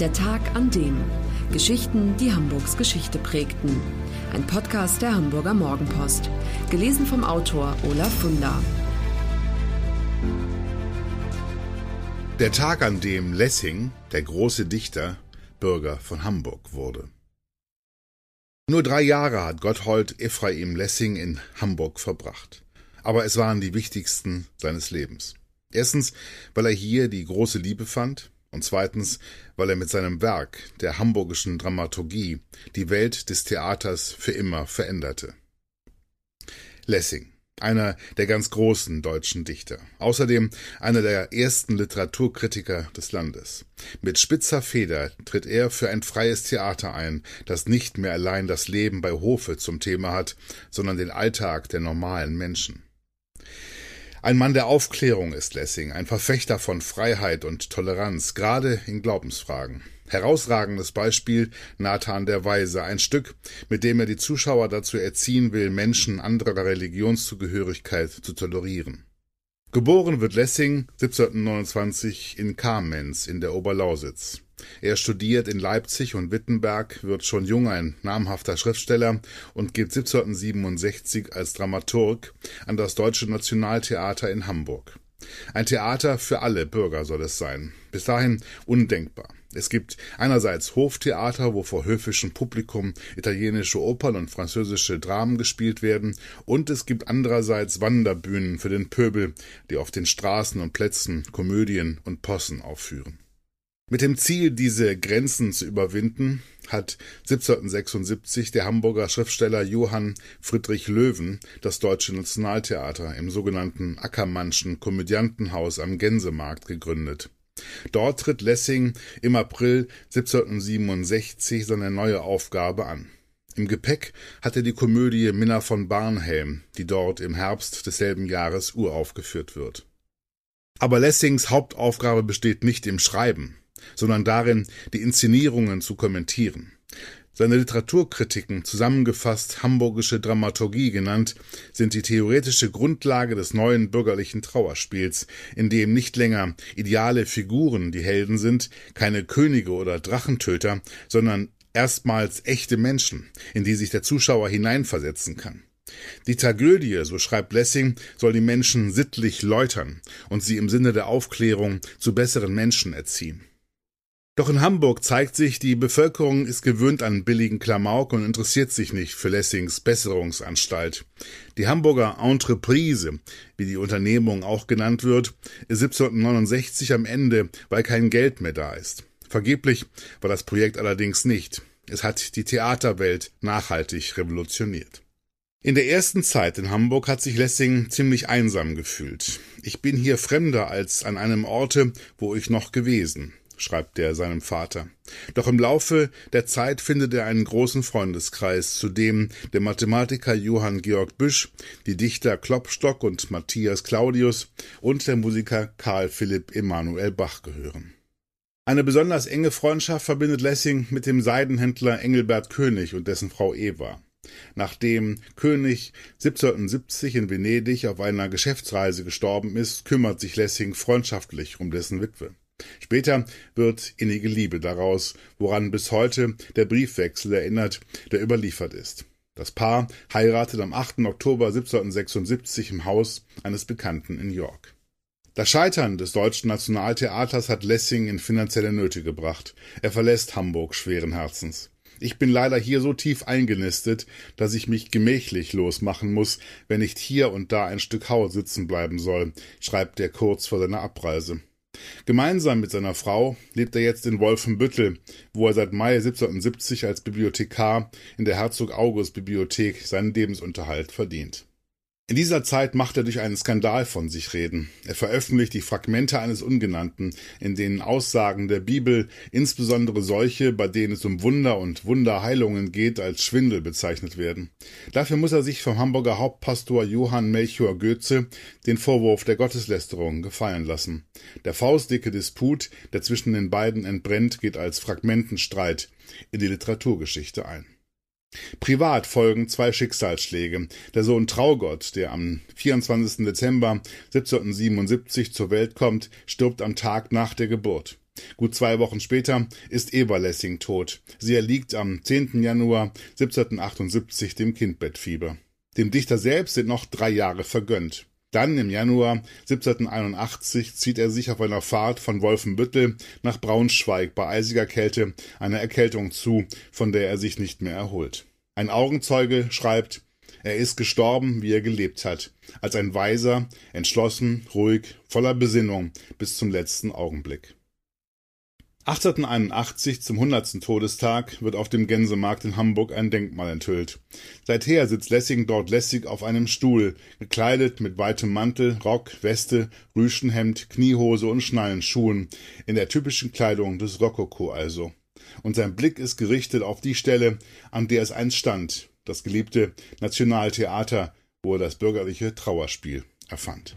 Der Tag an dem. Geschichten, die Hamburgs Geschichte prägten. Ein Podcast der Hamburger Morgenpost. Gelesen vom Autor Olaf Funder. Der Tag, an dem Lessing, der große Dichter, Bürger von Hamburg wurde. Nur drei Jahre hat Gotthold Ephraim Lessing in Hamburg verbracht. Aber es waren die wichtigsten seines Lebens. Erstens, weil er hier die große Liebe fand, und zweitens, weil er mit seinem Werk, der hamburgischen Dramaturgie, die Welt des Theaters für immer veränderte. Lessing, einer der ganz großen deutschen Dichter, außerdem einer der ersten Literaturkritiker des Landes. Mit spitzer Feder tritt er für ein freies Theater ein, das nicht mehr allein das Leben bei Hofe zum Thema hat, sondern den Alltag der normalen Menschen. Ein Mann der Aufklärung ist Lessing, ein Verfechter von Freiheit und Toleranz, gerade in Glaubensfragen. Herausragendes Beispiel Nathan der Weise, ein Stück, mit dem er die Zuschauer dazu erziehen will, Menschen anderer Religionszugehörigkeit zu tolerieren. Geboren wird Lessing 1729 in Kamenz in der Oberlausitz. Er studiert in Leipzig und Wittenberg, wird schon jung ein namhafter Schriftsteller und geht 1767 als Dramaturg an das Deutsche Nationaltheater in Hamburg. Ein Theater für alle Bürger soll es sein. Bis dahin undenkbar. Es gibt einerseits Hoftheater, wo vor höfischem Publikum italienische Opern und französische Dramen gespielt werden, und es gibt andererseits Wanderbühnen für den Pöbel, die auf den Straßen und Plätzen Komödien und Possen aufführen. Mit dem Ziel, diese Grenzen zu überwinden, hat 1776 der Hamburger Schriftsteller Johann Friedrich Löwen das Deutsche Nationaltheater im sogenannten Ackermannschen Komödiantenhaus am Gänsemarkt gegründet. Dort tritt Lessing im April 1767 seine neue Aufgabe an. Im Gepäck hat er die Komödie Minna von Barnhelm, die dort im Herbst desselben Jahres uraufgeführt wird. Aber Lessings Hauptaufgabe besteht nicht im Schreiben sondern darin, die Inszenierungen zu kommentieren. Seine Literaturkritiken, zusammengefasst Hamburgische Dramaturgie genannt, sind die theoretische Grundlage des neuen bürgerlichen Trauerspiels, in dem nicht länger ideale Figuren die Helden sind, keine Könige oder Drachentöter, sondern erstmals echte Menschen, in die sich der Zuschauer hineinversetzen kann. Die Tragödie, so schreibt Lessing, soll die Menschen sittlich läutern und sie im Sinne der Aufklärung zu besseren Menschen erziehen. Doch in Hamburg zeigt sich, die Bevölkerung ist gewöhnt an billigen Klamauk und interessiert sich nicht für Lessings Besserungsanstalt. Die Hamburger Entreprise, wie die Unternehmung auch genannt wird, ist 1769 am Ende, weil kein Geld mehr da ist. Vergeblich war das Projekt allerdings nicht. Es hat die Theaterwelt nachhaltig revolutioniert. In der ersten Zeit in Hamburg hat sich Lessing ziemlich einsam gefühlt. Ich bin hier fremder als an einem Orte, wo ich noch gewesen schreibt er seinem Vater. Doch im Laufe der Zeit findet er einen großen Freundeskreis, zu dem der Mathematiker Johann Georg Büsch, die Dichter Klopstock und Matthias Claudius und der Musiker Karl Philipp Emanuel Bach gehören. Eine besonders enge Freundschaft verbindet Lessing mit dem Seidenhändler Engelbert König und dessen Frau Eva. Nachdem König 1770 in Venedig auf einer Geschäftsreise gestorben ist, kümmert sich Lessing freundschaftlich um dessen Witwe. Später wird innige Liebe daraus, woran bis heute der Briefwechsel erinnert, der überliefert ist. Das Paar heiratet am 8. Oktober 1776 im Haus eines Bekannten in York. Das Scheitern des Deutschen Nationaltheaters hat Lessing in finanzielle Nöte gebracht. Er verlässt Hamburg schweren Herzens. Ich bin leider hier so tief eingenistet, dass ich mich gemächlich losmachen muss, wenn nicht hier und da ein Stück Haus sitzen bleiben soll, schreibt er kurz vor seiner Abreise. Gemeinsam mit seiner Frau lebt er jetzt in Wolfenbüttel, wo er seit Mai 1770 als Bibliothekar in der Herzog August Bibliothek seinen Lebensunterhalt verdient. In dieser Zeit macht er durch einen Skandal von sich reden. Er veröffentlicht die Fragmente eines Ungenannten, in denen Aussagen der Bibel, insbesondere solche, bei denen es um Wunder und Wunderheilungen geht, als Schwindel bezeichnet werden. Dafür muss er sich vom Hamburger Hauptpastor Johann Melchior Goetze den Vorwurf der Gotteslästerung gefallen lassen. Der faustdicke Disput, der zwischen den beiden entbrennt, geht als Fragmentenstreit in die Literaturgeschichte ein. Privat folgen zwei Schicksalsschläge. Der Sohn Traugott, der am 24. Dezember 1777 zur Welt kommt, stirbt am Tag nach der Geburt. Gut zwei Wochen später ist Eva Lessing tot. Sie erliegt am 10. Januar 1778 dem Kindbettfieber. Dem Dichter selbst sind noch drei Jahre vergönnt. Dann im Januar 1781 zieht er sich auf einer Fahrt von Wolfenbüttel nach Braunschweig bei eisiger Kälte einer Erkältung zu, von der er sich nicht mehr erholt. Ein Augenzeuge schreibt, er ist gestorben, wie er gelebt hat, als ein Weiser, entschlossen, ruhig, voller Besinnung bis zum letzten Augenblick. 1881 zum 100. Todestag wird auf dem Gänsemarkt in Hamburg ein Denkmal enthüllt. Seither sitzt Lessing dort lässig auf einem Stuhl, gekleidet mit weitem Mantel, Rock, Weste, Rüschenhemd, Kniehose und Schnallenschuhen, in der typischen Kleidung des Rokoko also. Und sein Blick ist gerichtet auf die Stelle, an der es einst stand, das geliebte Nationaltheater, wo er das bürgerliche Trauerspiel erfand.